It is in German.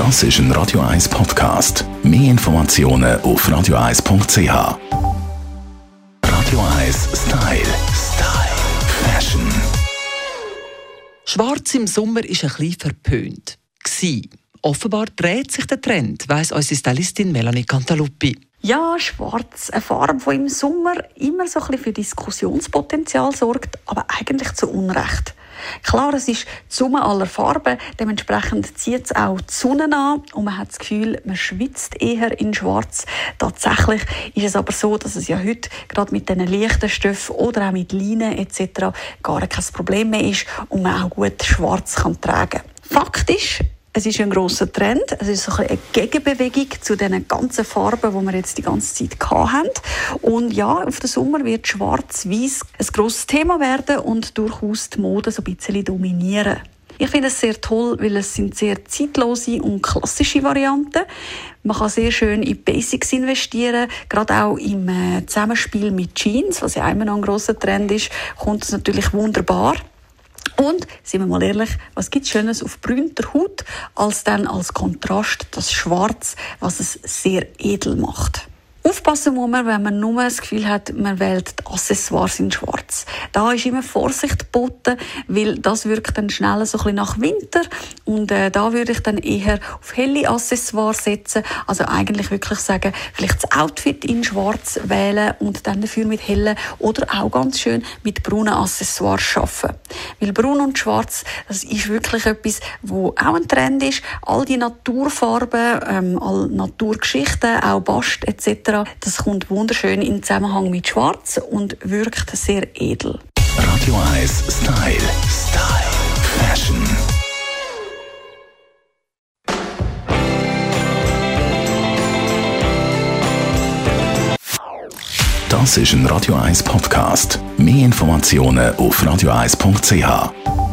Das ist ein Radio 1 Podcast. Mehr Informationen auf radio1.ch. Radio 1 Style. Style. Fashion. Schwarz im Sommer ist ein bisschen verpönt. Gsi. Offenbar dreht sich der Trend, weiss unsere Stylistin Melanie Cantaluppi. Ja, schwarz, eine Farbe, die im Sommer immer so ein bisschen für Diskussionspotenzial sorgt, aber eigentlich zu Unrecht. Klar, es ist die Summe aller Farben, dementsprechend zieht es auch die Sonne an und man hat das Gefühl, man schwitzt eher in schwarz. Tatsächlich ist es aber so, dass es ja heute gerade mit diesen leichten Stoffen oder auch mit Leinen etc. gar kein Problem mehr ist und man auch gut schwarz kann tragen kann. Fakt ist, es ist ein großer Trend. Es ist eine Gegenbewegung zu den ganzen Farben, die wir jetzt die ganze Zeit haben. Und ja, auf den Sommer wird Schwarz-Weiß ein grosses Thema werden und durchaus die Mode so ein bisschen dominieren. Ich finde es sehr toll, weil es sind sehr zeitlose und klassische Varianten. Man kann sehr schön in Basics investieren, gerade auch im äh, Zusammenspiel mit Jeans, was ja immer noch ein grosser Trend ist, kommt es natürlich wunderbar. Und, sind wir mal ehrlich, was gibt Schönes auf brünter Haut, als dann als Kontrast das Schwarz, was es sehr edel macht. Aufpassen muss man, wenn man nur das Gefühl hat, man wählt die Accessoires in schwarz. Da ist immer Vorsicht geboten, weil das wirkt dann schnell so ein bisschen nach Winter und äh, da würde ich dann eher auf helle Accessoires setzen, also eigentlich wirklich sagen, vielleicht das Outfit in schwarz wählen und dann dafür mit hellen oder auch ganz schön mit braunen Accessoires arbeiten. Weil braun und schwarz, das ist wirklich etwas, wo auch ein Trend ist. All die Naturfarben, ähm, all Naturgeschichten, auch Bast etc., das kommt wunderschön in Zusammenhang mit Schwarz und wirkt sehr edel. Radio 1 Style. Style. Fashion. Das ist ein Radio 1 Podcast. Mehr Informationen auf radio1.ch.